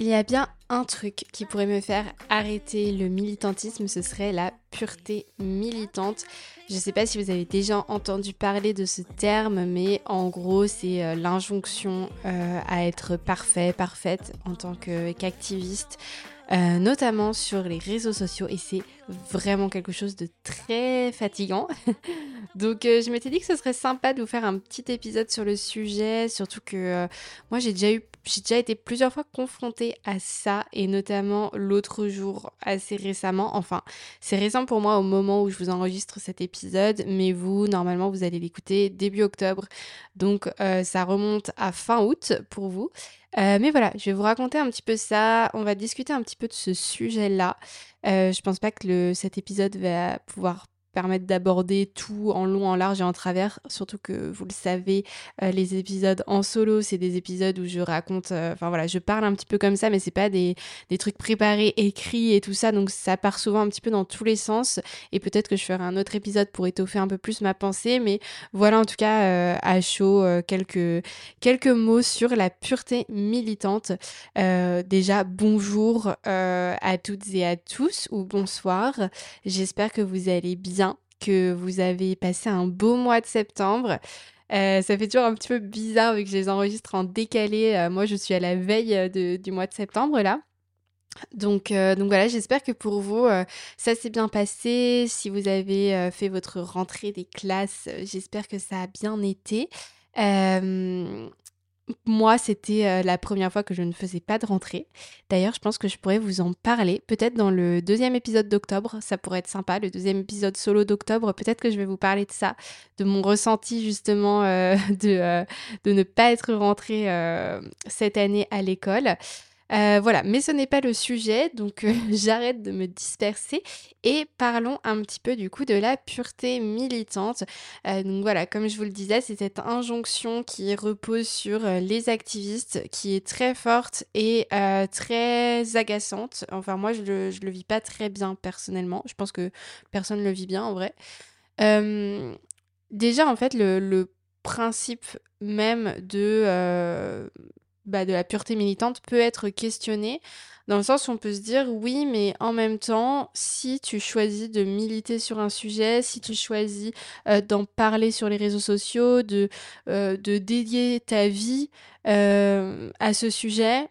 S'il y a bien un truc qui pourrait me faire arrêter le militantisme, ce serait la pureté militante. Je ne sais pas si vous avez déjà entendu parler de ce terme, mais en gros, c'est euh, l'injonction euh, à être parfait, parfaite en tant qu'activiste, euh, notamment sur les réseaux sociaux, et c'est vraiment quelque chose de très fatigant. Donc je m'étais dit que ce serait sympa de vous faire un petit épisode sur le sujet, surtout que moi j'ai déjà eu j'ai déjà été plusieurs fois confrontée à ça et notamment l'autre jour assez récemment. Enfin, c'est récent pour moi au moment où je vous enregistre cet épisode, mais vous, normalement, vous allez l'écouter début octobre. Donc, euh, ça remonte à fin août pour vous. Euh, mais voilà, je vais vous raconter un petit peu ça. On va discuter un petit peu de ce sujet-là. Euh, je pense pas que le, cet épisode va pouvoir permettre d'aborder tout en long, en large et en travers. Surtout que vous le savez, euh, les épisodes en solo, c'est des épisodes où je raconte, euh, enfin voilà, je parle un petit peu comme ça, mais c'est pas des, des, trucs préparés, écrits et tout ça. Donc ça part souvent un petit peu dans tous les sens. Et peut-être que je ferai un autre épisode pour étoffer un peu plus ma pensée. Mais voilà en tout cas euh, à chaud quelques, quelques mots sur la pureté militante. déjà, bonjour à toutes et à tous ou bonsoir. J'espère que vous allez bien que vous avez passé un beau mois de septembre. Euh, ça fait toujours un petit peu bizarre vu que je les enregistre en décalé. Euh, moi, je suis à la veille euh, du mois de septembre là. Donc, donc voilà, j'espère que pour vous, ça s'est bien passé. Si vous avez fait votre rentrée des classes, j'espère que ça a bien été. Moi, c'était euh, la première fois que je ne faisais pas de rentrée. D'ailleurs, je pense que je pourrais vous en parler. Peut-être dans le deuxième épisode d'octobre, ça pourrait être sympa. Le deuxième épisode solo d'octobre, peut-être que je vais vous parler de ça, de mon ressenti justement euh, de, euh, de ne pas être rentrée cette année à l'école. Euh, voilà, mais ce n'est pas le sujet, donc euh, j'arrête de me disperser et parlons un petit peu du coup de la pureté militante. Euh, donc voilà, comme je vous le disais, c'est cette injonction qui repose sur les activistes qui est très forte et très agaçante. Enfin moi je le, le vis pas très bien personnellement, je pense que personne ne le vit bien en vrai. déjà en fait le, le principe même de bah, de la pureté militante peut être questionnée. Dans le sens où on peut se dire oui, mais en même temps, si tu choisis de militer sur un sujet, si tu choisis euh, d'en parler sur les réseaux sociaux, de, euh, dédier ta vie euh, à ce sujet,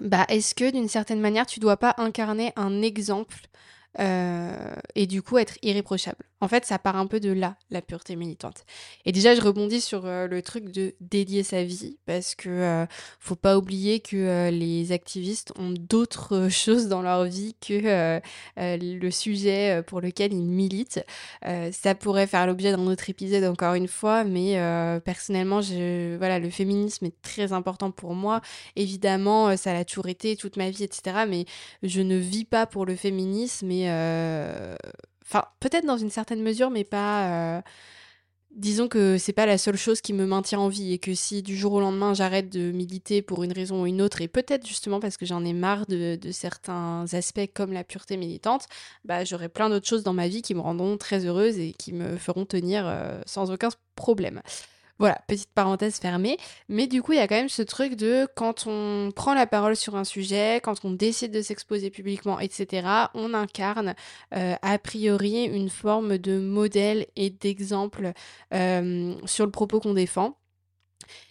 bah, est-ce que d'une certaine manière, tu dois pas incarner un exemple et du coup être irréprochable? En fait, ça part un peu de là, la pureté militante. Et déjà, je rebondis sur euh, le truc de dédier sa vie, parce que euh, faut pas oublier que euh, les activistes ont d'autres choses dans leur vie que le sujet pour lequel ils militent. ça pourrait faire l'objet d'un autre épisode encore une fois, mais personnellement, je, voilà, le féminisme est très important pour moi. Évidemment, ça l'a toujours été toute ma vie, etc. Mais je ne vis pas pour le féminisme et Enfin, peut-être dans une certaine mesure, mais pas. Euh, disons que c'est pas la seule chose qui me maintient en vie et que si du jour au lendemain j'arrête de militer pour une raison ou une autre, et peut-être justement parce que j'en ai marre de, certains aspects comme la pureté militante, bah j'aurai plein d'autres choses dans ma vie qui me rendront très heureuse et qui me feront tenir euh, sans aucun problème. Voilà, petite parenthèse fermée. Mais du coup, il y a quand même ce truc de quand on prend la parole sur un sujet, quand on décide de s'exposer publiquement, etc., on incarne euh, a priori une forme de modèle et d'exemple euh, sur le propos qu'on défend.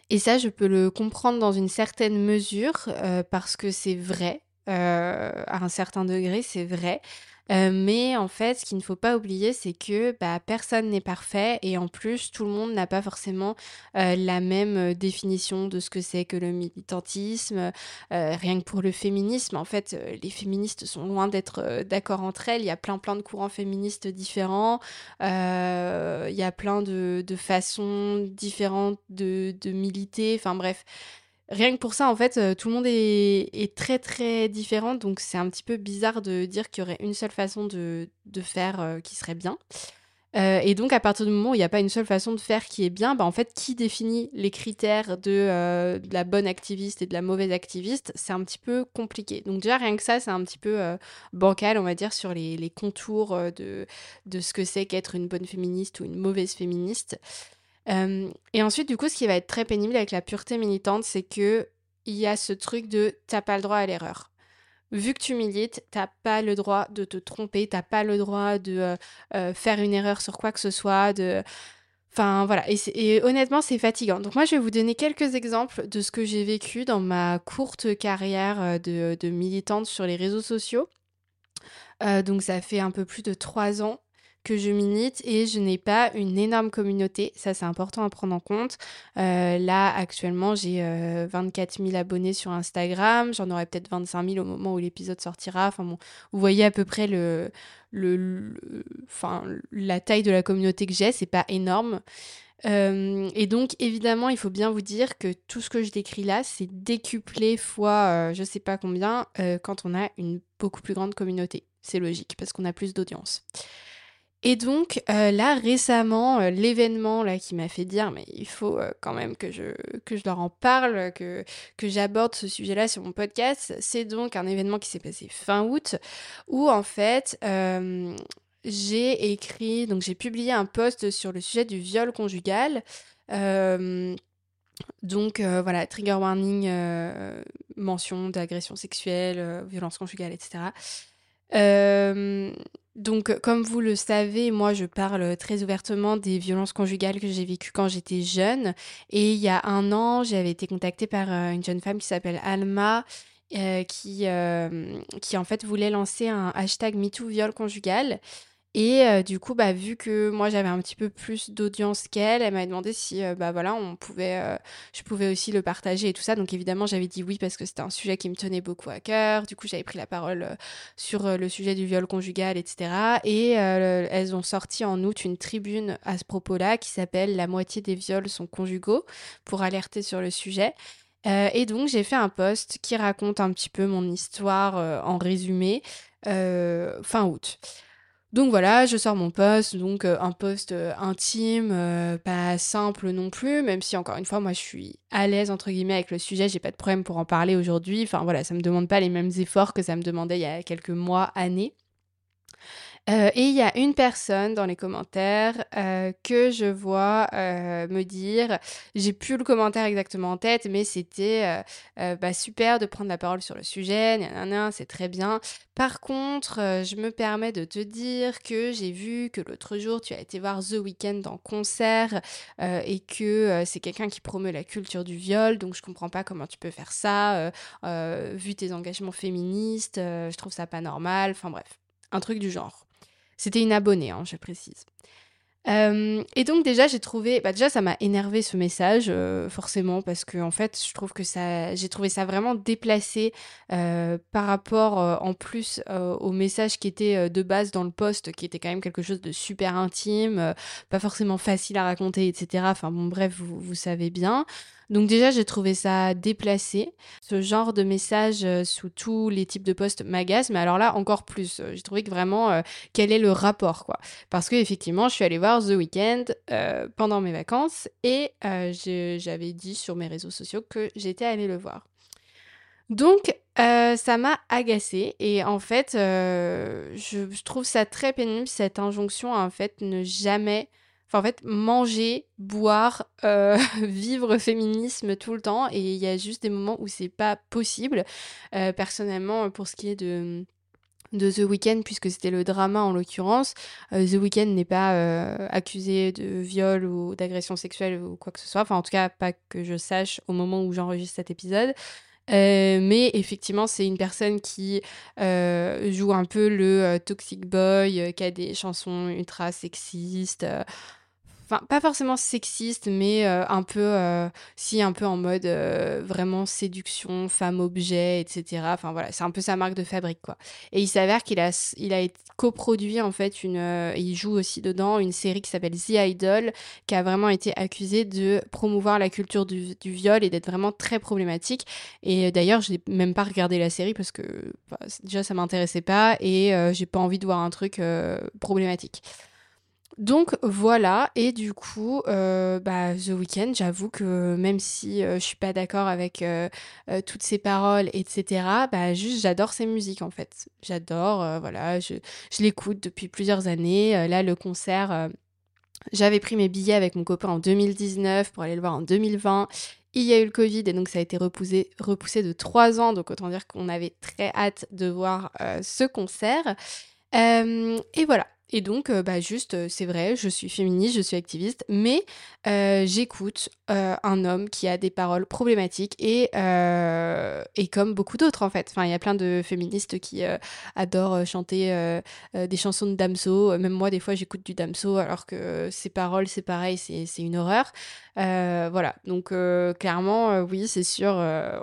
Et ça, je peux le comprendre dans une certaine mesure euh, parce que c'est vrai. à un certain degré, c'est vrai. Euh, mais en fait, ce qu'il ne faut pas oublier, c'est que bah, personne n'est parfait et en plus, tout le monde n'a pas forcément euh, la même euh, définition de ce que c'est que le militantisme. rien que pour le féminisme, en fait, les féministes sont loin d'être d'accord entre elles. Il y a plein plein de courants féministes différents. il y a plein de, façons différentes de militer. Enfin bref, rien que pour ça, en fait, euh, tout le monde est, très très différent. Donc c'est un petit peu bizarre de dire qu'il y aurait une seule façon de, faire euh, qui serait bien. Euh, et donc à partir du moment où il n'y a pas une seule façon de faire qui est bien, bah en fait qui définit les critères de, la bonne activiste et de la mauvaise activiste, c'est un petit peu compliqué. Donc déjà rien que ça, c'est un petit peu bancal, on va dire, sur les, les contours de, de ce que c'est qu'être une bonne féministe ou une mauvaise féministe et ensuite, du coup, ce qui va être très pénible avec la pureté militante, c'est que il y a ce truc de t'as pas le droit à l'erreur. Vu que tu milites, t'as pas le droit de te tromper, t'as pas le droit de euh, euh, faire une erreur sur quoi que ce soit. Enfin voilà, et, honnêtement c'est fatigant. Donc moi je vais vous donner quelques exemples de ce que j'ai vécu dans ma courte carrière euh, de militante sur les réseaux sociaux. donc ça fait un peu plus de trois ans que je milite et je n'ai pas une énorme communauté. Ça, c'est important à prendre en compte. Euh, là, actuellement, j'ai 24 euh, 000 abonnés sur Instagram. J'en aurai peut-être 25 000 au moment où l'épisode sortira. Enfin bon, vous voyez à peu près le, le, la taille de la communauté que j'ai. C'est pas énorme. Euh, et donc, évidemment, il faut bien vous dire que tout ce que je décris là, c'est décuplé fois je sais pas combien quand on a une beaucoup plus grande communauté. C'est logique parce qu'on a plus d'audience. Et donc euh, là récemment, euh, l'événement là qui m'a fait dire mais il faut euh, quand même que je que je leur en parle, que que j'aborde ce sujet-là sur mon podcast, c'est donc un événement qui s'est passé fin août où en fait j'ai écrit donc j'ai publié un post sur le sujet du viol conjugal. donc voilà, trigger warning, mention d'agression sexuelle, violence conjugale, etc. Donc, comme vous le savez, moi, je parle très ouvertement des violences conjugales que j'ai vécues quand j'étais jeune. Et il y a un an, j'avais été contactée par euh, une jeune femme qui s'appelle Alma, euh, qui, euh, qui en fait voulait lancer un hashtag MeTooViol conjugal. Et euh, du coup, bah, vu que moi j'avais un petit peu plus d'audience qu'elle, elle m'a demandé si euh, bah voilà, on pouvait, euh, je pouvais aussi le partager et tout ça. Donc évidemment, j'avais dit oui parce que c'était un sujet qui me tenait beaucoup à cœur. Du coup, j'avais pris la parole sur le sujet du viol conjugal, etc. Et elles ont sorti en août une tribune à ce propos-là qui s'appelle La moitié des viols sont conjugaux pour alerter sur le sujet. et donc j'ai fait un post qui raconte un petit peu mon histoire en résumé fin août. Donc voilà, je sors mon poste, donc euh, un poste euh, intime, euh, pas simple non plus, même si encore une fois, moi je suis à l'aise entre guillemets avec le sujet, j'ai pas de problème pour en parler aujourd'hui. Enfin voilà, ça me demande pas les mêmes efforts que ça me demandait il y a quelques mois, années. Euh, et il y a une personne dans les commentaires euh, que je vois euh, me dire, j'ai plus le commentaire exactement en tête, mais c'était bah, super de prendre la parole sur le sujet, c'est très bien. Par contre, je me permets de te dire que j'ai vu que l'autre jour tu as été voir The Weeknd en concert et que c'est quelqu'un qui promeut la culture du viol, donc je comprends pas comment tu peux faire ça, vu tes engagements féministes, je trouve ça pas normal, enfin bref, un truc du genre. C'était une abonnée, hein, je précise. Euh, et donc déjà j'ai trouvé, bah déjà ça m'a énervé ce message euh, forcément parce que en fait je trouve que ça, j'ai trouvé ça vraiment déplacé euh, par rapport en plus au message qui était de base dans le poste, qui était quand même quelque chose de super intime, pas forcément facile à raconter, etc. Enfin bon bref vous, vous savez bien. Donc déjà, j'ai trouvé ça déplacé. Ce genre de message euh, sous tous les types de postes m'agace, mais alors là, encore plus. Euh, j'ai trouvé que vraiment, euh, quel est le rapport, quoi. Parce que effectivement, je suis allée voir The Weeknd pendant mes vacances et j'avais dit sur mes réseaux sociaux que j'étais allée le voir. Donc, ça m'a agacée et en fait, je, trouve ça très pénible, cette injonction à en fait ne jamais en fait, manger, boire, euh, vivre féminisme tout le temps. Et il y a juste des moments où c'est pas possible. Euh, personnellement, pour ce qui est de de The Weeknd, puisque c'était le drama en l'occurrence. Euh, The Weeknd n'est pas accusé de viol ou d'agression sexuelle ou quoi que ce soit. Enfin, en tout cas, pas que je sache au moment où j'enregistre cet épisode. mais effectivement, c'est une personne qui joue un peu le toxic boy, qui a des chansons ultra sexistes enfin pas forcément sexiste, mais euh, un peu, euh, si un peu en mode euh, vraiment séduction, femme objet, etc. Enfin voilà, c'est un peu sa marque de fabrique quoi. Et il s'avère qu'il a, il a coproduit en fait une, il joue aussi dedans une série qui s'appelle The Idol, qui a vraiment été accusée de promouvoir la culture du, viol et d'être vraiment très problématique. Et d'ailleurs, je n'ai même pas regardé la série parce que bah, déjà ça m'intéressait pas et j'ai pas envie de voir un truc problématique. Donc voilà, et du coup, euh, bah, The Weeknd, j'avoue que même si euh, je suis pas d'accord avec euh, toutes ses paroles, etc., bah, juste j'adore ses musiques en fait. J'adore, voilà, je, je l'écoute depuis plusieurs années. là, le concert, j'avais pris mes billets avec mon copain en 2019 pour aller le voir en 2020. Il y a eu le Covid et donc ça a été repoussé, repoussé de trois ans. Donc autant dire qu'on avait très hâte de voir ce concert. et voilà, et donc, euh, bah, juste, euh, c'est vrai, je suis féministe, je suis activiste, mais euh, j'écoute un homme qui a des paroles problématiques et, et comme beaucoup d'autres en fait. Enfin, il y a plein de féministes qui adorent chanter des chansons de Damso. Même moi, des fois, j'écoute du Damso alors que ses paroles, c'est pareil, c'est une horreur. voilà, donc clairement, oui, c'est sûr,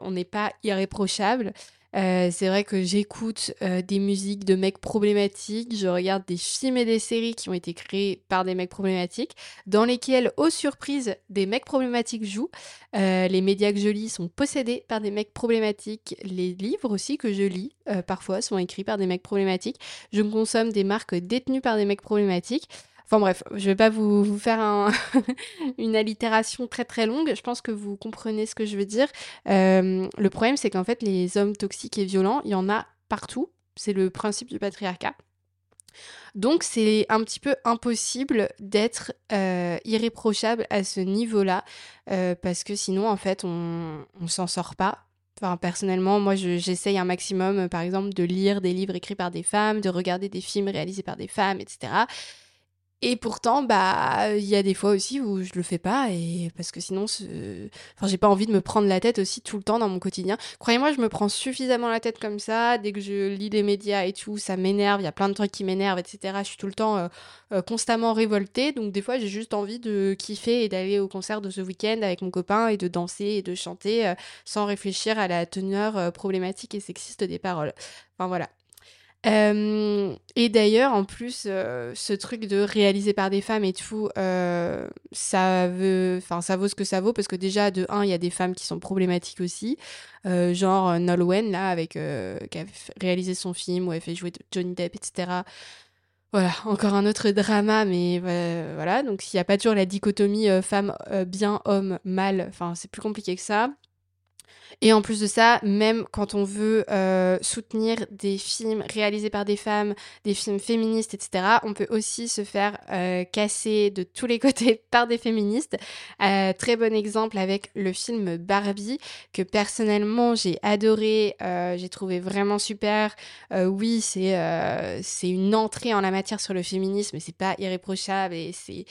on n'est pas irréprochable. Euh, c'est vrai que j'écoute euh, des musiques de mecs problématiques, je regarde des films et des séries qui ont été créés par des mecs problématiques, dans lesquels, aux surprises, des mecs problématiques jouent. Euh, les médias que je lis sont possédés par des mecs problématiques. Les livres aussi que je lis, parfois, sont écrits par des mecs problématiques. Je consomme des marques détenues par des mecs problématiques. Enfin bref, je vais pas vous, faire une allitération très très longue. Je pense que vous comprenez ce que je veux dire. Euh, le problème, c'est qu'en fait, les hommes toxiques et violents, il y en a partout. C'est le principe du patriarcat. Donc c'est un petit peu impossible d'être euh, irréprochable à ce niveau-là, euh, parce que sinon, en fait, on, on s'en sort pas. Enfin, personnellement, moi, j'essaye un maximum, par exemple, de lire des livres écrits par des femmes, de regarder des films réalisés par des femmes, etc. Et pourtant, bah, il y a des fois aussi où je le fais pas et parce que sinon, enfin, j'ai pas envie de me prendre la tête aussi tout le temps dans mon quotidien. Croyez-moi, je me prends suffisamment la tête comme ça. Dès que je lis des médias et tout, ça m'énerve. Il y a plein de trucs qui m'énervent, etc. Je suis tout le temps euh, euh, constamment révoltée. Donc des fois, j'ai juste envie de kiffer et d'aller au concert de ce week-end avec mon copain et de danser et de chanter euh, sans réfléchir à la teneur problématique et sexiste des paroles. Enfin voilà et d'ailleurs, en plus, ce truc de réaliser par des femmes et tout, ça veut, ça vaut ce que ça vaut parce que déjà, de un, il y a des femmes qui sont problématiques aussi, genre Nolwenn là, avec qui a réalisé son film où elle fait jouer Johnny Depp, etc. Voilà, encore un autre drama, mais voilà. Donc, s'il n'y a pas toujours la dichotomie femme bien, homme mal, enfin, c'est plus compliqué que ça. Et en plus de ça, même quand on veut euh, soutenir des films réalisés par des femmes, des films féministes, etc., on peut aussi se faire euh, casser de tous les côtés par des féministes. Euh, très bon exemple avec le film Barbie, que personnellement j'ai adoré, j'ai trouvé vraiment super. oui, c'est une entrée en la matière sur le féminisme, c'est pas irréprochable et c'est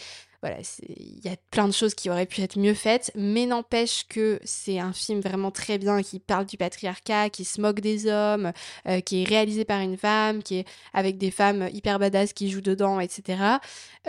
voilà, il y a plein de choses qui auraient pu être mieux faites, mais n'empêche que c'est un film vraiment très bien qui parle du patriarcat, qui se moque des hommes, euh, qui est réalisé par une femme, qui est avec des femmes hyper badass qui jouent dedans, etc.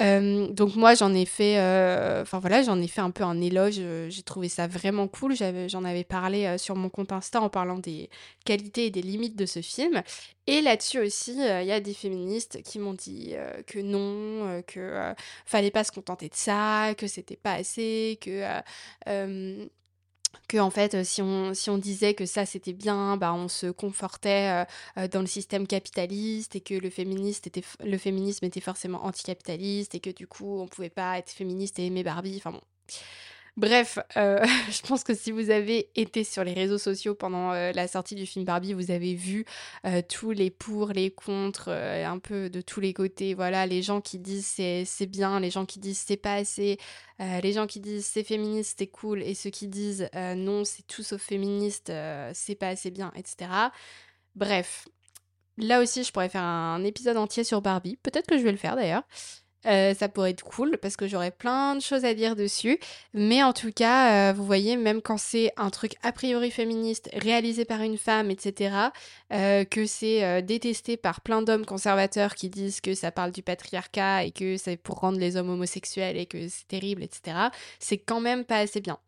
Euh, donc moi j'en ai fait, euh, enfin voilà, j'en ai fait un peu un éloge. J'ai trouvé ça vraiment cool. J'en avais parlé sur mon compte Insta en parlant des qualités et des limites de ce film. Et là-dessus aussi, il y a des féministes qui m'ont dit que non, que fallait pas se contenter de ça, que c'était pas assez, que que en fait si on, disait que ça c'était bien bah on se confortait dans le système capitaliste et que le féministe était le féminisme était forcément anticapitaliste et que du coup on pouvait pas être féministe et aimer Barbie enfin bon Bref, euh, je pense que si vous avez été sur les réseaux sociaux pendant euh, la sortie du film Barbie, vous avez vu euh, tous les pour, les contre, un peu de tous les côtés. Voilà, les gens qui disent c'est bien, les gens qui disent c'est pas assez, les gens qui disent c'est féministe, c'est cool, et ceux qui disent non, c'est tout sauf féministe, c'est pas assez bien, etc. Bref, là aussi, je pourrais faire un épisode entier sur Barbie. Peut-être que je vais le faire d'ailleurs. Euh, ça pourrait être cool parce que j'aurais plein de choses à dire dessus. Mais en tout cas, euh, vous voyez, même quand c'est un truc a priori féministe, réalisé par une femme, etc., euh, que c'est détesté par plein d'hommes conservateurs qui disent que ça parle du patriarcat et que c'est pour rendre les hommes homosexuels et que c'est terrible, etc., c'est quand même pas assez bien.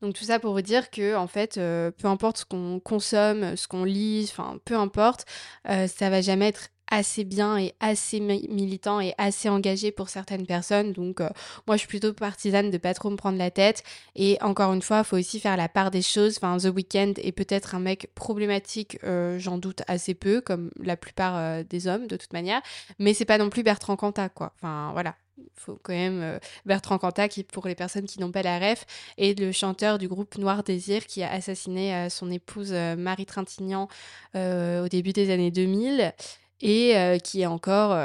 Donc tout ça pour vous dire que en fait, peu importe ce qu'on consomme, ce qu'on lit, enfin peu importe, ça va jamais être assez bien et assez militant et assez engagé pour certaines personnes. Donc euh, moi je suis plutôt partisane de pas trop me prendre la tête. Et encore une fois, il faut aussi faire la part des choses. Enfin, The Weeknd est peut-être un mec problématique, euh, j'en doute assez peu, comme la plupart euh, des hommes de toute manière. Mais c'est pas non plus Bertrand Cantat, quoi. Enfin voilà. Il faut quand même Bertrand Cantat, qui pour les personnes qui n'ont pas la ref, est le chanteur du groupe Noir Désir qui a assassiné son épouse Marie Trintignant au début des années 2000. Et qui est encore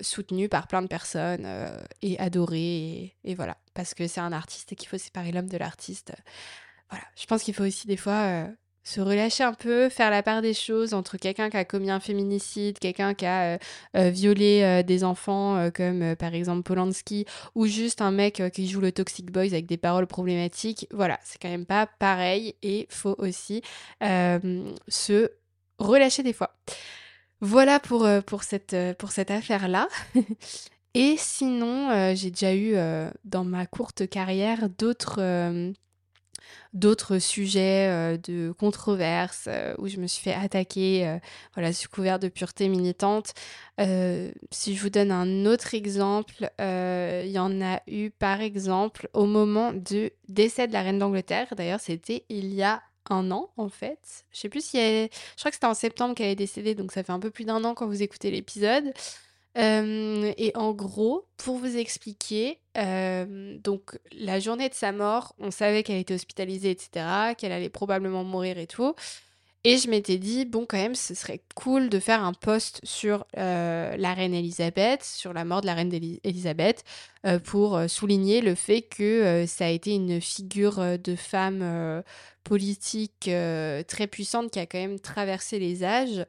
soutenu par plein de personnes et adoré. Et, voilà, parce que c'est un artiste et qu'il faut séparer l'homme de l'artiste. Voilà, je pense qu'il faut aussi des fois se relâcher un peu, faire la part des choses entre quelqu'un qui a commis un féminicide, quelqu'un qui a violé des enfants, comme par exemple Polanski, ou juste un mec qui joue le Toxic Boys avec des paroles problématiques. Voilà, c'est quand même pas pareil et faut aussi se relâcher des fois. Voilà pour, euh, euh, pour cette affaire-là. Et sinon, euh, j'ai déjà eu dans ma courte carrière d'autres sujets de controverses où je me suis fait attaquer, voilà, sous couvert de pureté militante. si je vous donne un autre exemple, il y en a eu par exemple au moment du décès de la reine d'Angleterre. D'ailleurs, c'était il y a un an en fait. Je sais plus si. Je crois que c'était en septembre qu'elle est décédée, donc ça fait un peu plus d'un an quand vous écoutez l'épisode. Euh, et en gros, pour vous expliquer, euh, donc la journée de sa mort, on savait qu'elle était hospitalisée, etc., qu'elle allait probablement mourir et tout. Et je m'étais dit, bon, quand même, ce serait cool de faire un post sur euh, la reine Elisabeth, sur la mort de la reine Elisabeth, euh, pour euh, souligner le fait que ça a été une figure de femme politique très puissante qui a quand même traversé les âges.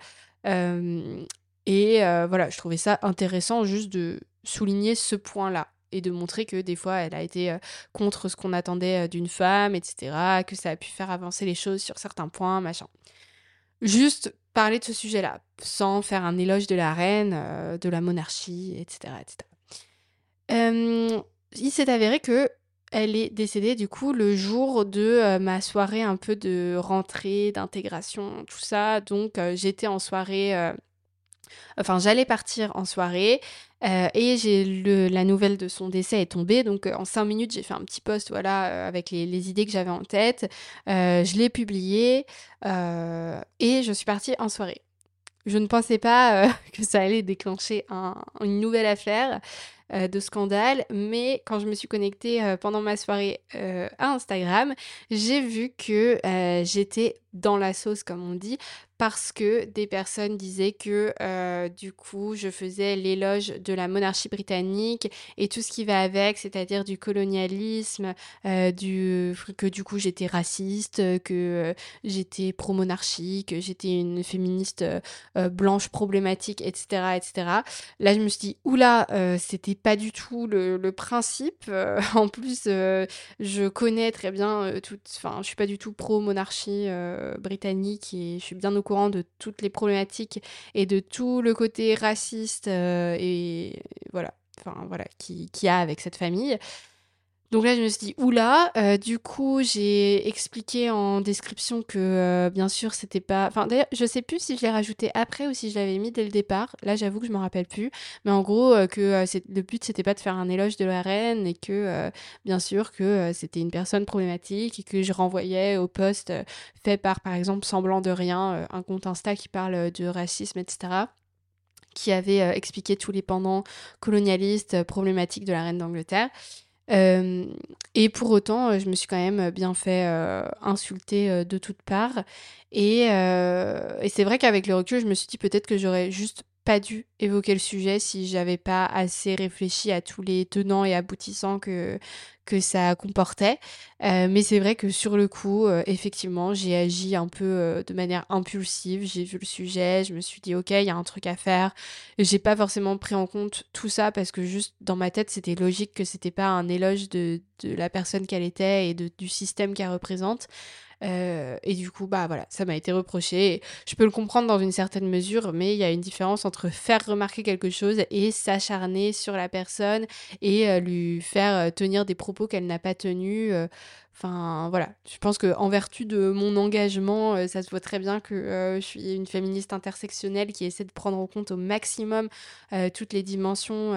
et voilà, je trouvais ça intéressant juste de souligner ce point-là et de montrer que des fois elle a été contre ce qu'on attendait d'une femme, etc., que ça a pu faire avancer les choses sur certains points, machin juste parler de ce sujet-là, sans faire un éloge de la reine, euh, de la monarchie, etc. etc. Euh, il s'est avéré que elle est décédée du coup le jour de euh, ma soirée un peu de rentrée, d'intégration, tout ça. Donc j'étais en soirée Enfin, j'allais partir en soirée euh, et j'ai la nouvelle de son décès est tombée. Donc, euh, en cinq minutes, j'ai fait un petit post voilà, euh, avec les, idées que j'avais en tête. je l'ai publié et je suis partie en soirée. Je ne pensais pas que ça allait déclencher une nouvelle affaire. De scandale, mais quand je me suis connectée pendant ma soirée à Instagram, j'ai vu que j'étais dans la sauce, comme on dit, parce que des personnes disaient que du coup, je faisais l'éloge de la monarchie britannique et tout ce qui va avec, c'est-à-dire du colonialisme, du, que du coup j'étais raciste, que j'étais pro-monarchie, que j'étais une féministe blanche problématique, etc., etc. Là, je me suis dit, oula, c'était pas du tout le, principe. Euh, en plus, euh, je connais très bien euh, toute. Enfin, je suis pas du tout pro-monarchie britannique et je suis bien au courant de toutes les problématiques et de tout le côté raciste et voilà. Enfin, voilà, qui, qui a avec cette famille. Donc là, je me suis dit, oula, euh, du coup, j'ai expliqué en description que, euh, bien sûr, c'était pas... Enfin, d'ailleurs, je sais plus si je l'ai rajouté après ou si je l'avais mis dès le départ. Là, j'avoue que je m'en rappelle plus. Mais en gros, euh, que le but, c'était pas de faire un éloge de la reine et que, bien sûr, que c'était une personne problématique et que je renvoyais au poste fait par, par exemple, Semblant de Rien, un compte Insta qui parle de racisme, etc qui avait expliqué tous les pendants colonialistes problématiques de la reine d'Angleterre. Euh, et pour autant, euh, je me suis quand même bien fait euh, insulter de toutes parts. Et, et c'est vrai qu'avec le recul, je me suis dit peut-être que j'aurais juste pas dû évoquer le sujet si j'avais pas assez réfléchi à tous les tenants et aboutissants que, que ça comportait. Euh, mais c'est vrai que sur le coup, euh, effectivement, j'ai agi un peu euh, de manière impulsive. J'ai vu le sujet, je me suis dit, ok, il y a un truc à faire. J'ai pas forcément pris en compte tout ça parce que juste dans ma tête, c'était logique que c'était pas un éloge de, de la personne qu'elle était et de, du système qu'elle représente. Euh, et du coup, bah voilà, ça m'a été reproché. Je peux le comprendre dans une certaine mesure, mais il y a une différence entre faire remarquer quelque chose et s'acharner sur la personne et euh, lui faire euh, tenir des propos qu'elle n'a pas tenus. Enfin, voilà. Je pense que en vertu de mon engagement, euh, ça se voit très bien que euh, je suis une féministe intersectionnelle qui essaie de prendre en compte au maximum euh, toutes les dimensions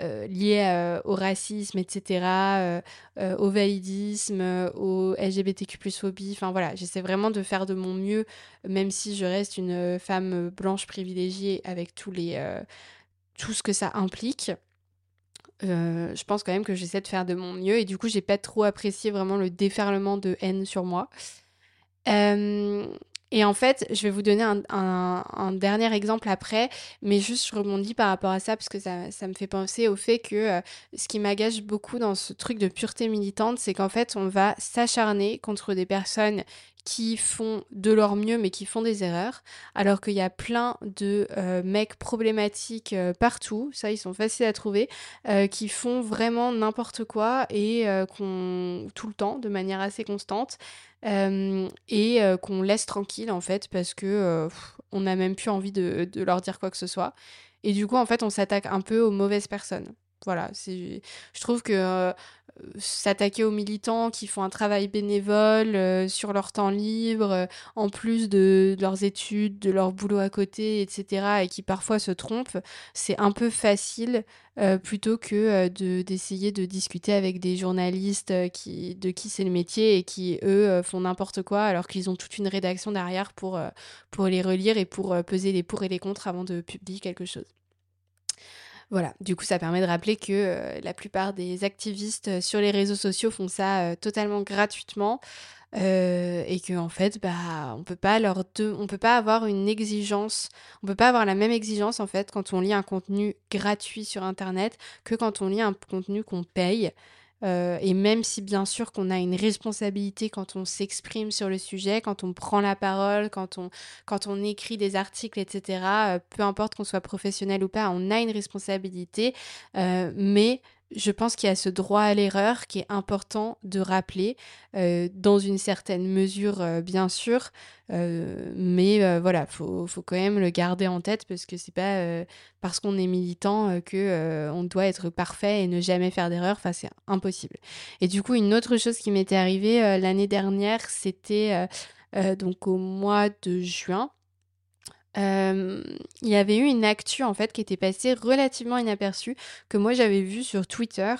liées au racisme, etc., au validisme, au LGBTQ phobie. Enfin, voilà. J'essaie vraiment de faire de mon mieux, même si je reste une femme blanche privilégiée avec tous les, tout ce que ça implique. Euh, je pense quand même que j'essaie de faire de mon mieux et du coup j'ai pas trop apprécié vraiment le déferlement de haine sur moi. Euh, Et en fait, je vais vous donner un, dernier exemple après, mais juste je rebondis par rapport à ça parce que ça, me fait penser au fait que euh, ce qui m'agage beaucoup dans ce truc de pureté militante, c'est qu'en fait, on va s'acharner contre des personnes qui font de leur mieux mais qui font des erreurs, alors qu'il y a plein de euh, mecs problématiques euh, partout, ça ils sont faciles à trouver, qui font vraiment n'importe quoi et tout le temps de manière assez constante et qu'on laisse tranquille en fait parce que on n'a même plus envie de, de, leur dire quoi que ce soit. Et du coup, en fait, on s'attaque un peu aux mauvaises personnes. Voilà, je trouve que s'attaquer aux militants qui font un travail bénévole euh, sur leur temps libre, euh, en plus de, leurs études, de leur boulot à côté, etc., et qui parfois se trompent, c'est un peu facile euh, plutôt que de, d'essayer de discuter avec des journalistes de qui c'est le métier et qui, eux, font n'importe quoi alors qu'ils ont toute une rédaction derrière pour les relire et pour peser les pour et les contre avant de publier quelque chose. Voilà, du coup, ça permet de rappeler que euh, la plupart des activistes euh, sur les réseaux sociaux font ça euh, totalement gratuitement et que en fait, bah, on peut pas leur on peut pas avoir une exigence, on peut pas avoir la même exigence en fait quand on lit un contenu gratuit sur internet que quand on lit un contenu qu'on paye. Euh, et même si bien sûr qu'on a une responsabilité quand on s'exprime sur le sujet, quand on prend la parole, quand on, quand on écrit des articles, etc., euh, peu importe qu'on soit professionnel ou pas, on a une responsabilité. Euh, mais je pense qu'il y a ce droit à l'erreur qui est important de rappeler, euh, dans une certaine mesure, euh, bien sûr, euh, mais voilà, faut, faut quand même le garder en tête parce que c'est pas parce qu'on est militant que on doit être parfait et ne jamais faire d'erreur. Enfin, c'est impossible. Et du coup, une autre chose qui m'était arrivée l'année dernière, c'était donc au mois de juin il y avait eu une actu en fait qui était passée relativement inaperçue que moi j'avais vu sur Twitter,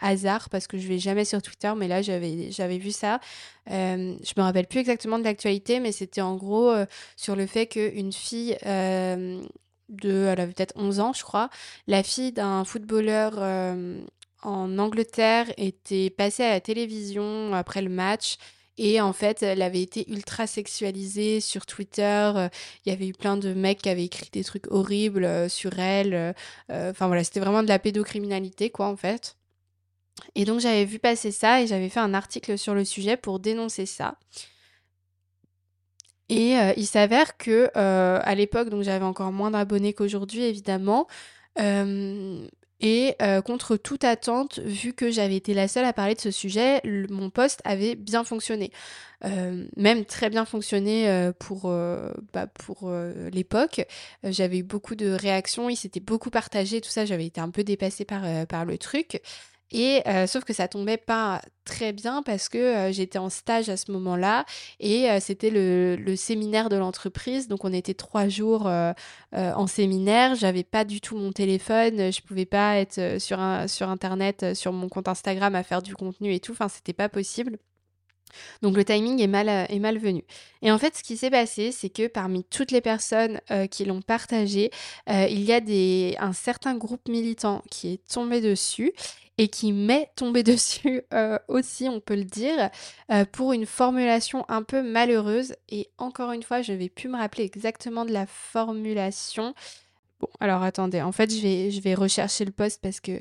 hasard parce que je vais jamais sur Twitter mais là j'avais j'avais vu ça. je me rappelle plus exactement de l'actualité mais c'était en gros, sur le fait qu'une fille, de elle avait peut-être 11 ans je crois, la fille d'un footballeur, en Angleterre était passée à la télévision après le match et en fait, elle avait été ultra sexualisée sur Twitter. Euh, il y avait eu plein de mecs qui avaient écrit des trucs horribles euh, sur elle. Euh, enfin voilà, c'était vraiment de la pédocriminalité, quoi, en fait. Et donc j'avais vu passer ça et j'avais fait un article sur le sujet pour dénoncer ça. Et il s'avère que à l'époque, donc j'avais encore moins d'abonnés qu'aujourd'hui, évidemment. Et euh, contre toute attente, vu que j'avais été la seule à parler de ce sujet, mon poste avait bien fonctionné. Euh, même très bien fonctionné euh, pour, bah, l'époque. j'avais eu beaucoup de réactions, il s'était beaucoup partagé, tout ça, j'avais été un peu dépassée par le truc. Et euh, sauf que ça tombait pas très bien parce que euh, j'étais en stage à ce moment-là et euh, c'était le, séminaire de l'entreprise. Donc on était trois jours en séminaire. J'avais pas du tout mon téléphone. Je pouvais pas être sur, un, sur internet, sur mon compte Instagram à faire du contenu et tout. Enfin, c'était pas possible. Donc le timing est mal, est malvenu. Et en fait, ce qui s'est passé, c'est que parmi toutes les personnes qui l'ont partagé, il y a des, un certain groupe militant qui est tombé dessus et qui m'est tombé dessus euh, aussi, on peut le dire, euh, pour une formulation un peu malheureuse. Et encore une fois, je ne vais plus me rappeler exactement de la formulation. Bon, alors attendez, en fait, je vais, je rechercher le poste parce que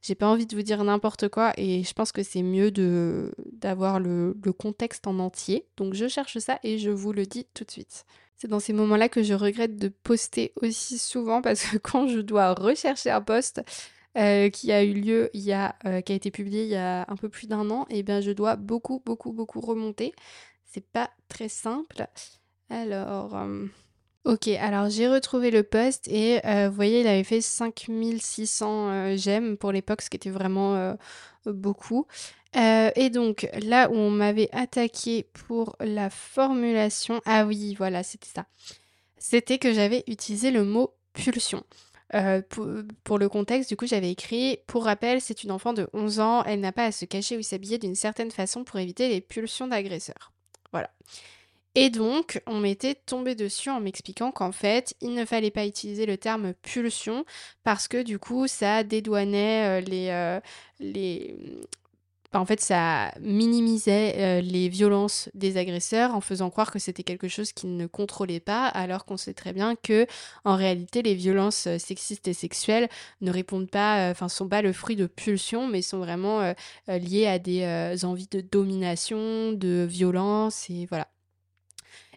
j'ai pas envie de vous dire n'importe quoi et je pense que c'est mieux d'avoir le, le contexte en entier. Donc je cherche ça et je vous le dis tout de suite. C'est dans ces moments-là que je regrette de poster aussi souvent parce que quand je dois rechercher un poste, euh, qui a eu lieu il y a, euh, qui a été publié il y a un peu plus d'un an, et eh bien je dois beaucoup, beaucoup, beaucoup remonter. C'est pas très simple. Alors, euh, ok, alors j'ai retrouvé le post et vous voyez, il avait fait 5600 j'aime pour l'époque, ce qui était vraiment beaucoup. et donc là où on m'avait attaqué pour la formulation, ah oui, voilà, c'était ça. C'était que j'avais utilisé le mot pulsion. Euh, pour, le contexte, du coup, j'avais écrit Pour rappel, c'est une enfant de 11 ans, elle n'a pas à se cacher ou s'habiller d'une certaine façon pour éviter les pulsions d'agresseurs. Voilà. Et donc, on m'était tombé dessus en m'expliquant qu'en fait, il ne fallait pas utiliser le terme pulsion parce que du coup, ça dédouanait euh, les, euh, les en fait, ça minimisait les violences des agresseurs en faisant croire que c'était quelque chose qu'ils ne contrôlaient pas, alors qu'on sait très bien que, en réalité, les violences sexistes et sexuelles ne répondent pas, enfin, sont pas le fruit de pulsions, mais sont vraiment liées à des envies de domination, de violence, et voilà.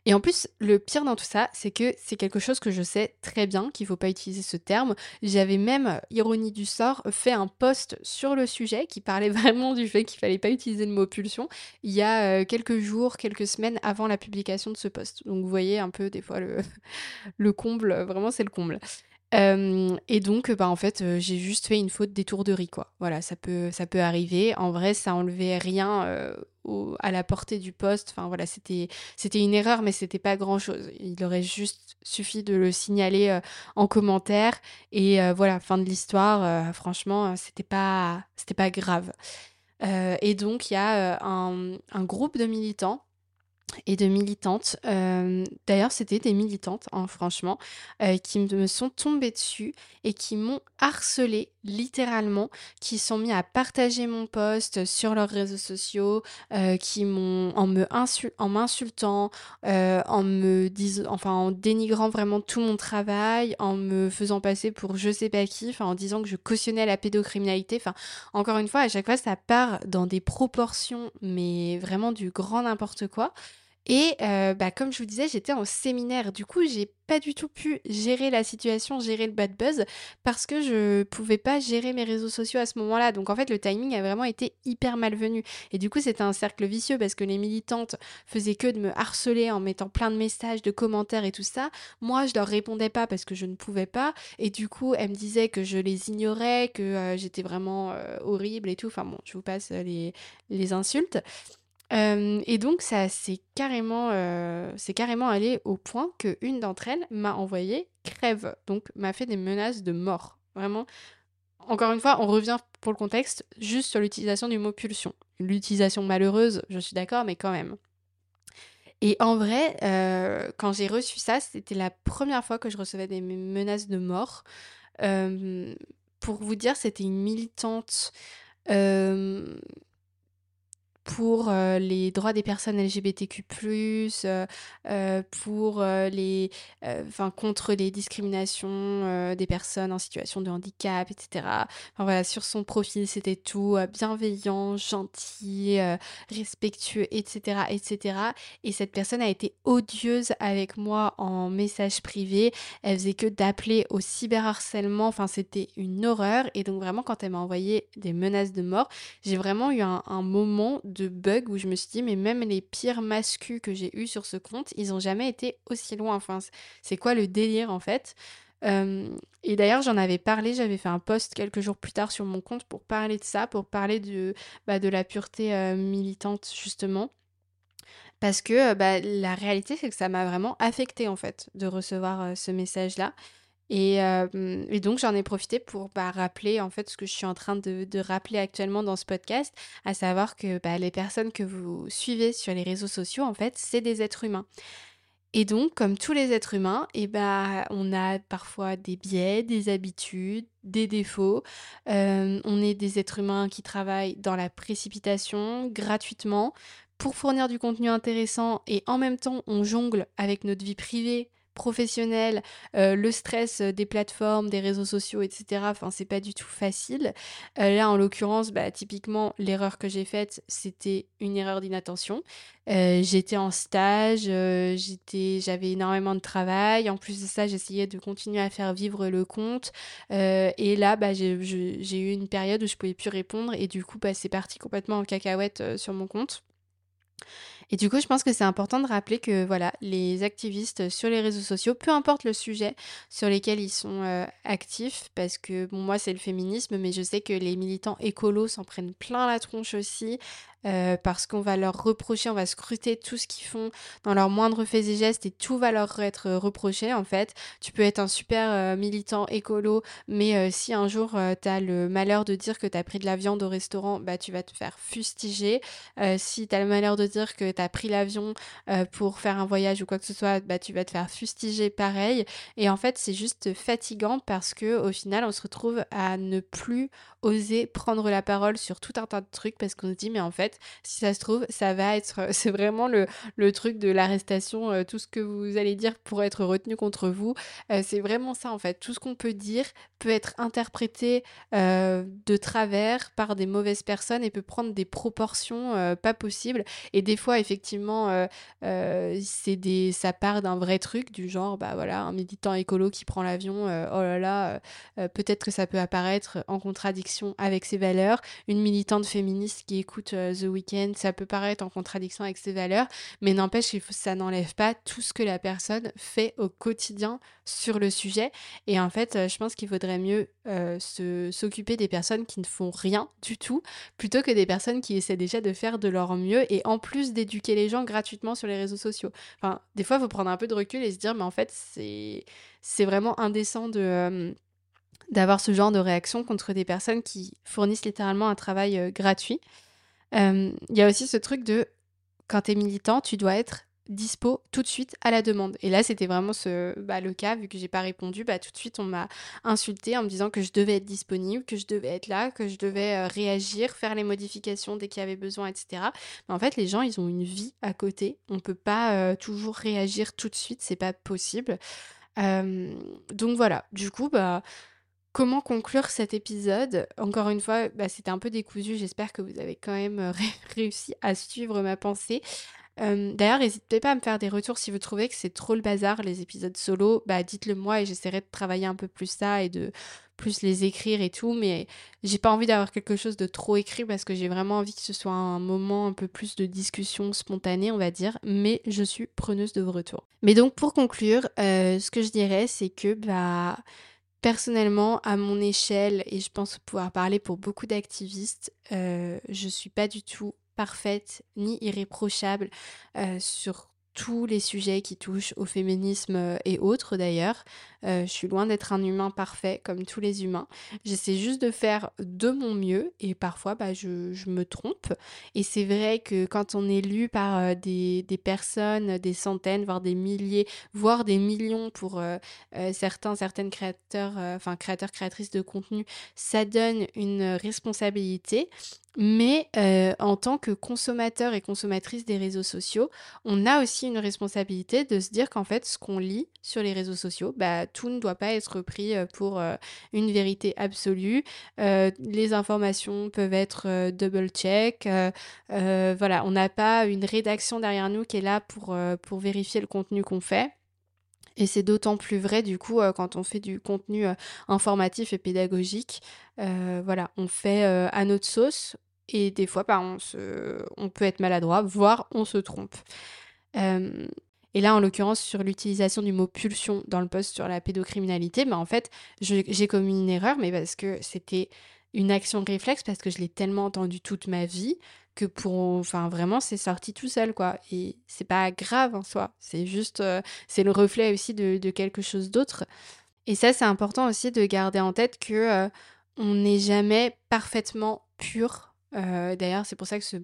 Et en plus, le pire dans tout ça, c'est que c'est quelque chose que je sais très bien qu'il ne faut pas utiliser ce terme. J'avais même, ironie du sort, fait un post sur le sujet qui parlait vraiment du fait qu'il fallait pas utiliser le mot pulsion il y a euh, quelques jours, quelques semaines avant la publication de ce post. Donc vous voyez un peu des fois le, le comble, vraiment c'est le comble et donc, bah, en fait, j'ai juste fait une faute d'étourderie, quoi. Voilà, ça peut ça peut arriver. En vrai, ça enlevait rien, à la portée du poste. Enfin voilà, c'était c'était une erreur, mais c'était pas grand-chose. Il aurait juste suffi de le signaler, en commentaire et voilà, fin de l'histoire. franchement, c'était pas c'était pas grave. et donc il y a, un un groupe de militants et de militantes. Euh, d'ailleurs, c'était des militantes, hein, franchement, euh, qui me sont tombées dessus et qui m'ont harcelé littéralement, qui sont mis à partager mon post sur leurs réseaux sociaux, euh, qui m'ont en me m'insultant, en me disant, enfin en dénigrant vraiment tout mon travail, en me faisant passer pour je sais pas qui, en disant que je cautionnais la pédocriminalité. Encore une fois, à chaque fois, ça part dans des proportions, mais vraiment du grand n'importe quoi. Et bah, comme je vous disais, j'étais en séminaire. Du coup, j'ai pas du tout pu gérer la situation, gérer le bad buzz, parce que je pouvais pas gérer mes réseaux sociaux à ce moment-là. Donc en fait, le timing a vraiment été hyper malvenu. Et du coup, c'était un cercle vicieux parce que les militantes faisaient que de me harceler en mettant plein de messages, de commentaires et tout ça. Moi, je leur répondais pas parce que je ne pouvais pas. Et du coup, elles me disaient que je les ignorais, que j'étais vraiment horrible et tout. Enfin bon, je vous passe les insultes et donc ça c'est carrément, c'est carrément allé au point qu'une d'entre elles m'a envoyé crève, donc m'a fait des menaces de mort. Vraiment, encore une fois, on revient pour le contexte juste sur l'utilisation du mot pulsion. L'utilisation malheureuse, je suis d'accord, mais quand même. Et en vrai, quand j'ai reçu ça, c'était la première fois que je recevais des menaces de mort. pour vous dire, c'était une militante pour les droits des personnes LGBTQ+, pour les, enfin contre les discriminations des personnes en situation de handicap, etc. Enfin voilà, sur son profil, c'était tout bienveillant, gentil, respectueux, etc., etc. Et cette personne a été odieuse avec moi en message privé. Elle faisait que d'appeler au cyberharcèlement. Enfin, c'était une horreur. Et donc vraiment, quand elle m'a envoyé des menaces de mort, j'ai vraiment eu un, un moment de bug où je me suis dit, mais même les pires mascus que j'ai eus sur ce compte, ils ont jamais été aussi loin. Enfin, c'est quoi le délire en fait? Et d'ailleurs, j'en avais parlé, j'avais fait un post quelques jours plus tard sur mon compte pour parler de ça, pour parler de, bah, de la pureté militante, justement. Parce que bah, la réalité, c'est que ça m'a vraiment affecté en fait de recevoir ce message-là. Et, et donc j'en ai profité pour bah, rappeler en fait ce que je suis en train de, rappeler actuellement dans ce podcast, à savoir que bah, les personnes que vous suivez sur les réseaux sociaux, en fait, c'est des êtres humains. Et donc, comme tous les êtres humains, et bah, on a parfois des biais, des habitudes, des défauts. on est des êtres humains qui travaillent dans la précipitation, gratuitement, pour fournir du contenu intéressant et en même temps on jongle avec notre vie privée professionnel, euh, le stress des plateformes, des réseaux sociaux, etc. Enfin, c'est pas du tout facile. Euh, là, en l'occurrence, bah, typiquement, l'erreur que j'ai faite, c'était une erreur d'inattention. Euh, j'étais en stage, j'avais énormément de travail. En plus de ça, j'essayais de continuer à faire vivre le compte. et là, bah, j'ai eu une période où je pouvais plus répondre et du coup, bah, c'est parti complètement en cacahuète sur mon compte. Et du coup, je pense que c'est important de rappeler que voilà, les activistes sur les réseaux sociaux, peu importe le sujet sur lesquels ils sont euh, actifs, parce que bon, moi c'est le féminisme, mais je sais que les militants écolos s'en prennent plein la tronche aussi. Euh, parce qu'on va leur reprocher, on va scruter tout ce qu'ils font dans leurs moindres faits et gestes et tout va leur être reproché en fait. Tu peux être un super euh, militant écolo, mais euh, si un jour tu as le malheur de dire que tu as pris de la viande au restaurant, bah tu vas te faire fustiger. si tu as le malheur de dire que tu pris l'avion pour faire un voyage ou quoi que ce soit, bah, tu vas te faire fustiger pareil. Et en fait, c'est juste fatigant parce que au final, on se retrouve à ne plus oser prendre la parole sur tout un tas de trucs parce qu'on se dit, mais en fait, si ça se trouve, ça va être, c'est vraiment le, le truc de l'arrestation, tout ce que vous allez dire pour être retenu contre vous. c'est vraiment ça, en fait. Tout ce qu'on peut dire peut être interprété de travers par des mauvaises personnes et peut prendre des proportions pas possibles. Et des fois, effectivement, c'est des, ça part d'un vrai truc, du genre, bah voilà, un militant écolo qui prend l'avion, oh là là, peut-être que ça peut apparaître en contradiction avec ses valeurs. Une militante féministe qui écoute The Weeknd, ça peut paraître en contradiction avec ses valeurs, mais n'empêche ça n'enlève pas tout ce que la personne fait au quotidien sur le sujet. Et en fait, je pense qu'il faudrait mieux s'occuper des personnes qui ne font rien du tout, plutôt que des personnes qui essaient déjà de faire de leur mieux et en plus d'éduquer les gens gratuitement sur les réseaux sociaux. Enfin, des fois, il faut prendre un peu de recul et se dire, mais en fait, c'est, vraiment indécent de... d'avoir ce genre de réaction contre des personnes qui fournissent littéralement un travail gratuit. Il y a aussi ce truc de quand tu es militant, tu dois être dispo tout de suite à la demande. Et là, c'était vraiment ce, bah, le cas, vu que j'ai pas répondu, bah, tout de suite, on m'a insulté en me disant que je devais être disponible, que je devais être là, que je devais euh, réagir, faire les modifications dès qu'il y avait besoin, etc. Mais en fait, les gens, ils ont une vie à côté. On peut pas euh, toujours réagir tout de suite, c'est pas possible. donc voilà, du coup, bah. Comment conclure cet épisode? Encore une fois, bah, c'était un peu décousu. J'espère que vous avez quand même euh, réussi à suivre ma pensée. D'ailleurs, n'hésitez pas à me faire des retours si vous trouvez que c'est trop le bazar, les épisodes solo. Bah, dites-le moi et j'essaierai de travailler un peu plus ça et de plus les écrire et tout. Mais j'ai pas envie d'avoir quelque chose de trop écrit parce que j'ai vraiment envie que ce soit un moment un peu plus de discussion spontanée, on va dire. Mais je suis preneuse de vos retours. Mais donc, pour conclure, euh, ce que je dirais, c'est que, bah. Personnellement, à mon échelle, et je pense pouvoir parler pour beaucoup d'activistes, euh, je suis pas du tout ni irréprochable euh, sur tous les sujets qui touchent au féminisme euh, et autres d'ailleurs. Euh, je suis loin d'être un humain parfait comme tous les humains. J'essaie juste de faire de mon mieux et parfois bah, je, me trompe. Et c'est vrai que quand on est lu par des, des, personnes, des centaines, voire des milliers, voire des millions pour certains, certaines créateurs, enfin créateurs, créatrices de contenu, ça donne une responsabilité. Mais euh, en tant que consommateur et consommatrice des réseaux sociaux, on a aussi une responsabilité de se dire qu'en fait, ce qu'on lit sur les réseaux sociaux, bah, tout ne doit pas être pris euh, pour euh, une vérité absolue. les informations peuvent être double-check. voilà, on n'a pas une rédaction derrière nous qui est là pour, pour vérifier le contenu qu'on fait. Et c'est d'autant plus vrai du coup quand on fait du contenu informatif et pédagogique. voilà, on fait à notre sauce et des fois bah, on, se, on peut être maladroit, voire on se trompe. et là, en l'occurrence, sur l'utilisation du mot pulsion dans le post sur la pédocriminalité, bah, en fait, j'ai commis une erreur, mais parce que c'était une action réflexe, parce que je l'ai tellement entendu toute ma vie que pour enfin vraiment c'est sorti tout seul quoi. Et c'est pas grave en soi. C'est juste euh, c'est le reflet aussi de, quelque chose d'autre. Et ça c'est important aussi de garder en tête que euh, on n'est jamais parfaitement pur. Euh, d'ailleurs c'est pour ça que ce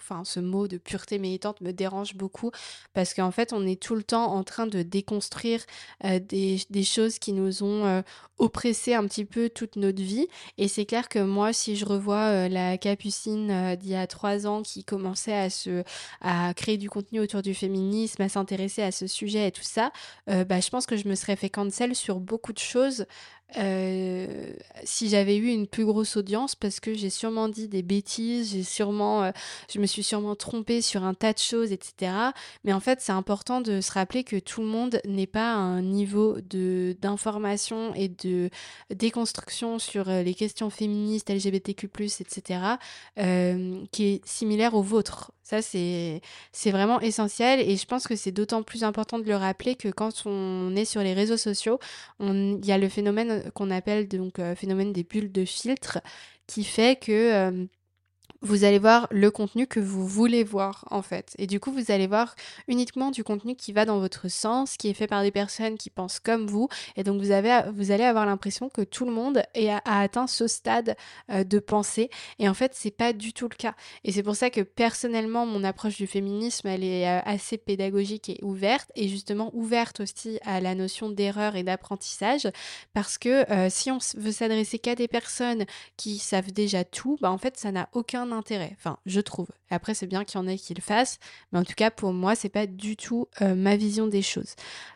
enfin ce mot de pureté militante me dérange beaucoup parce qu'en fait on est tout le temps en train de déconstruire euh, des, choses qui nous ont euh, oppressé un petit peu toute notre vie. Et c'est clair que moi si je revois euh, la capucine d'il y a trois ans qui commençait à se à créer du contenu autour du féminisme à s'intéresser à ce sujet et tout ça bah, je pense que je me serais fait cancel sur beaucoup de choses euh, si j'avais eu une plus grosse audience parce que j'ai sûrement dit des bêtises, j'ai sûrement, euh, je me suis sûrement trompée sur un tas de choses, etc. Mais en fait, c'est important de se rappeler que tout le monde n'est pas à un niveau de d'information et de déconstruction sur euh, les questions féministes, LGBTQ+, etc., qui est similaire au vôtre. Ça, c'est vraiment essentiel et je pense que c'est d'autant plus important de le rappeler que quand on est sur les réseaux sociaux, il y a le phénomène qu'on appelle donc euh, phénomène des bulles de filtre qui fait que vous allez voir le contenu que vous voulez voir en fait. Et du coup, vous allez voir uniquement du contenu qui va dans votre sens, qui est fait par des personnes qui pensent comme vous. Et donc, vous, avez, vous allez avoir l'impression que tout le monde a, atteint ce stade euh, de pensée. Et en fait, c'est pas du tout le cas. Et c'est pour ça que personnellement, mon approche du féminisme, elle est euh, assez pédagogique et ouverte. Et justement, ouverte aussi à la notion d'erreur et d'apprentissage. Parce que euh, si on veut s'adresser qu'à des personnes qui savent déjà tout, bah en fait, ça n'a aucun intérêt. Enfin, je trouve. Après, c'est bien qu'il y en ait qui le fassent, mais en tout cas, pour moi, c'est pas du tout euh, ma vision des choses.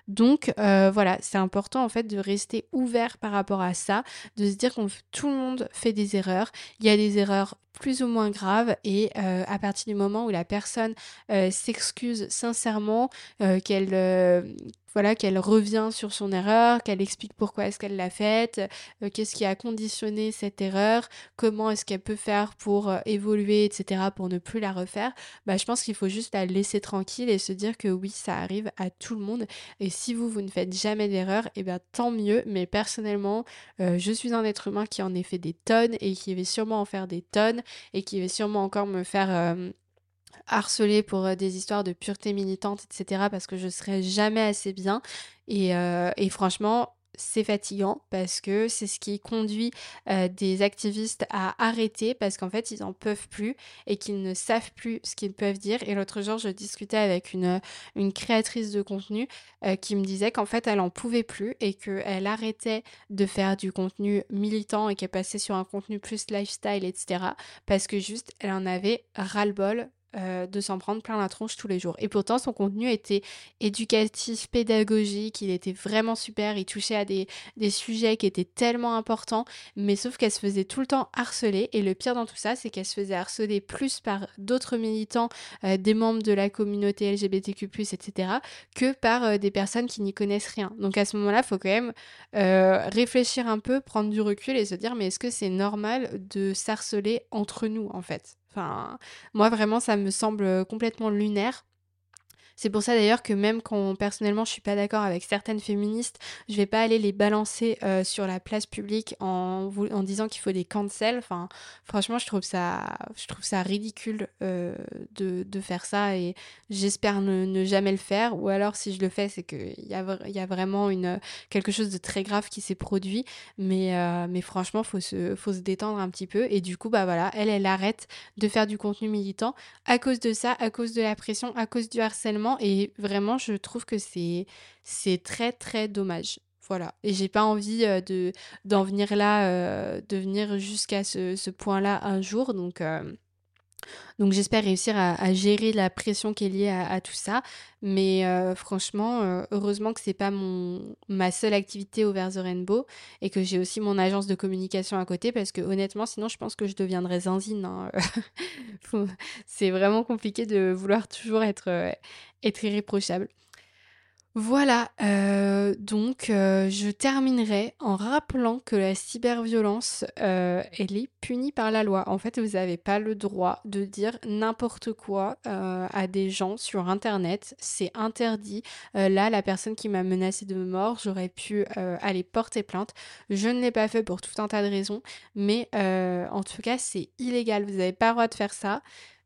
Donc, euh, voilà, c'est important en fait de rester ouvert par rapport à ça, de se dire qu'on tout le monde fait des erreurs. Il y a des erreurs plus ou moins graves et euh, à partir du moment où la personne s'excuse sincèrement, qu'elle voilà, qu'elle revient sur son erreur, qu'elle explique pourquoi est-ce qu'elle l'a faite, euh, qu'est-ce qui a conditionné cette erreur, comment est-ce qu'elle peut faire pour euh, évoluer, etc., pour ne plus la refaire, bah, je pense qu'il faut juste la laisser tranquille et se dire que oui, ça arrive à tout le monde. Et si vous, vous ne faites jamais d'erreur, et eh bien tant mieux, mais personnellement, euh, je suis un être humain qui en a fait des tonnes et qui va sûrement en faire des tonnes et qui va sûrement encore me faire harcelée pour euh, des histoires de pureté militante, etc. parce que je serai jamais assez bien. Et, euh, et franchement, c'est fatigant parce que c'est ce qui conduit euh, des activistes à arrêter parce qu'en fait ils en peuvent plus et qu'ils ne savent plus ce qu'ils peuvent dire. Et l'autre jour je discutais avec une, une créatrice de contenu qui me disait qu'en fait elle en pouvait plus et qu'elle arrêtait de faire du contenu militant et qu'elle passait sur un contenu plus lifestyle etc. parce que juste elle en avait ras-le-bol euh, de s'en prendre plein la tronche tous les jours. Et pourtant, son contenu était éducatif, pédagogique, il était vraiment super, il touchait à des, sujets qui étaient tellement importants, mais sauf qu'elle se faisait tout le temps harceler. Et le pire dans tout ça, c'est qu'elle se faisait harceler plus par d'autres militants, euh, des membres de la communauté LGBTQ, etc., que par euh, des personnes qui n'y connaissent rien. Donc à ce moment-là, il faut quand même réfléchir un peu, prendre du recul et se dire, mais est-ce que c'est normal de s'harceler entre nous, en fait? Enfin, moi vraiment, ça me semble complètement lunaire. C'est pour ça d'ailleurs que même quand personnellement je suis pas d'accord avec certaines féministes, je vais pas aller les balancer euh, sur la place publique en, en disant qu'il faut des cancels. Enfin, franchement, je trouve ça, je trouve ça ridicule euh, de, de, faire ça et j'espère ne, jamais le faire. Ou alors, si je le fais, c'est qu'il y a, y a vraiment une, quelque chose de très grave qui s'est produit. Mais, euh, mais franchement, faut se, faut se détendre un petit peu. Et du coup, bah voilà, elle, elle arrête de faire du contenu militant à cause de ça, à cause de la pression, à cause du harcèlement et vraiment je trouve que c'est c'est très très dommage. Voilà. Et j'ai pas envie de d'en venir là, de venir jusqu'à ce, ce point-là un jour. Donc, donc j'espère réussir à, gérer la pression qui est liée à, tout ça. Mais euh, franchement, euh, heureusement que c'est pas mon ma seule activité au Vers the Rainbow et que j'ai aussi mon agence de communication à côté parce que honnêtement, sinon je pense que je deviendrais zinzine. Hein. c'est vraiment compliqué de vouloir toujours être, euh, être irréprochable. Voilà, euh, donc euh, je terminerai en rappelant que la cyberviolence, euh, elle est punie par la loi. En fait, vous n'avez pas le droit de dire n'importe quoi à des gens sur Internet. C'est interdit. là, la personne qui m'a menacé de mort, j'aurais pu aller porter plainte. Je ne l'ai pas fait pour tout un tas de raisons, mais en tout cas, c'est illégal. Vous n'avez pas le droit de faire ça.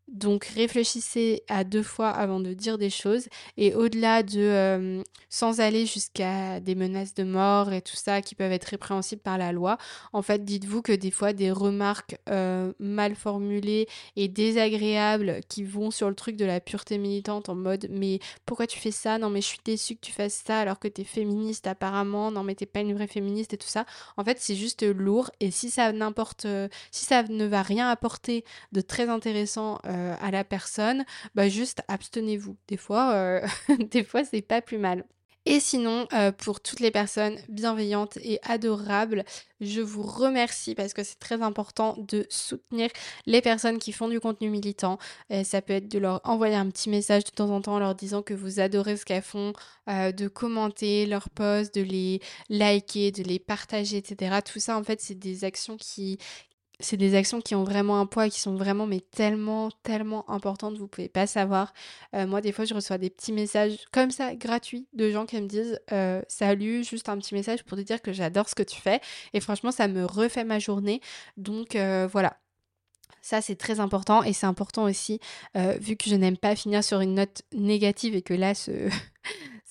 Donc réfléchissez à deux fois avant de dire des choses. Et au-delà de euh, sans aller jusqu'à des menaces de mort et tout ça qui peuvent être répréhensibles par la loi, en fait dites-vous que des fois des remarques euh, mal formulées et désagréables qui vont sur le truc de la pureté militante en mode mais pourquoi tu fais ça? Non mais je suis déçue que tu fasses ça alors que t'es féministe apparemment, non mais t'es pas une vraie féministe et tout ça. En fait c'est juste lourd. Et si ça n'importe si ça ne va rien apporter de très intéressant euh, à la personne, bah juste abstenez-vous. Des fois, euh, des fois c'est pas plus mal. Et sinon, euh, pour toutes les personnes bienveillantes et adorables, je vous remercie parce que c'est très important de soutenir les personnes qui font du contenu militant. ça peut être de leur envoyer un petit message de temps en temps en leur disant que vous adorez ce qu'elles font, de commenter leurs posts, de les liker, de les partager, etc. Tout ça, en fait, c'est des actions qui, c'est des actions qui ont vraiment un poids qui sont vraiment mais tellement tellement importantes vous pouvez pas savoir. Euh, moi des fois je reçois des petits messages comme ça gratuits de gens qui me disent euh, salut juste un petit message pour te dire que j'adore ce que tu fais et franchement ça me refait ma journée. Donc euh, voilà. Ça, c'est très important. Et c'est important aussi, vu que je n'aime pas finir sur une note négative et que là, ce,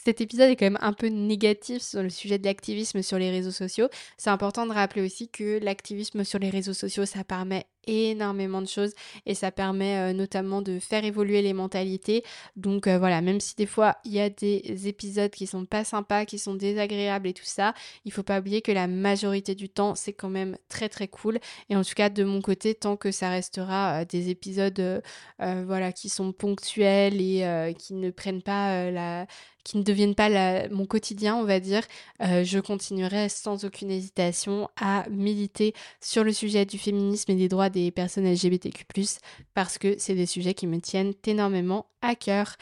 cet épisode est quand même un peu négatif sur le sujet de l'activisme sur les réseaux sociaux. C'est important de rappeler aussi que l'activisme sur les réseaux sociaux, ça permet énormément de choses et ça permet euh, notamment de faire évoluer les mentalités. Donc euh, voilà, même si des fois il y a des épisodes qui sont pas sympas, qui sont désagréables et tout ça, il faut pas oublier que la majorité du temps c'est quand même très très cool. Et en tout cas de mon côté, tant que ça restera euh, des épisodes voilà qui sont ponctuels et qui ne prennent pas la qui ne deviennent pas mon quotidien, on va dire, je continuerai sans aucune hésitation à militer sur le sujet du féminisme et des droits des personnes LGBTQ, parce que c'est des sujets qui me tiennent énormément à cœur.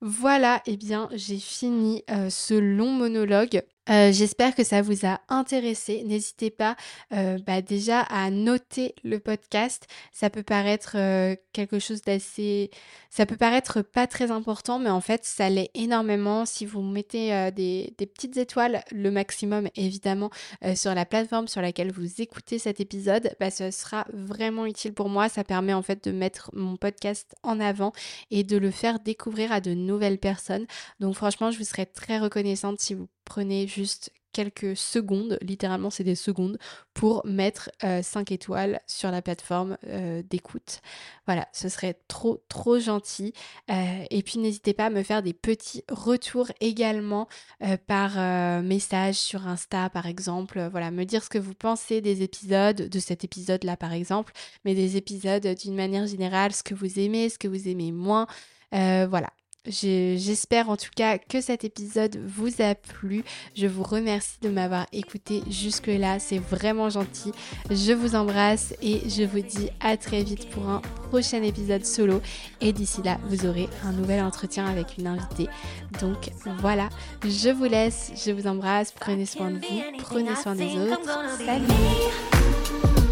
Voilà, et eh bien j'ai fini euh, ce long monologue. Euh, j'espère que ça vous a intéressé. N'hésitez pas euh, bah, déjà à noter le podcast. Ça peut paraître euh, quelque chose d'assez... Ça peut paraître pas très important, mais en fait, ça l'est énormément. Si vous mettez des, petites étoiles, le maximum évidemment, sur la plateforme sur laquelle vous écoutez cet épisode, bah, ce sera vraiment utile pour moi. Ça permet en fait de mettre mon podcast en avant et de le faire découvrir à de nouvelles personnes. Donc franchement, je vous serais très reconnaissante si vous prenez juste quelques secondes, littéralement c'est des secondes, pour mettre 5 euh, étoiles sur la plateforme euh, d'écoute. Voilà, ce serait trop trop gentil. Euh, et puis n'hésitez pas à me faire des petits retours également par message sur Insta par exemple. Voilà, me dire ce que vous pensez des épisodes, de cet épisode-là par exemple, mais des épisodes d'une manière générale, ce que vous aimez, ce que vous aimez moins. voilà, J'espère en tout cas que cet épisode vous a plu. Je vous remercie de m'avoir écouté jusque-là. C'est vraiment gentil. Je vous embrasse et je vous dis à très vite pour un prochain épisode solo. Et d'ici là, vous aurez un nouvel entretien avec une invitée. Donc voilà, je vous laisse. Je vous embrasse. Prenez soin de vous. Prenez soin des autres. Salut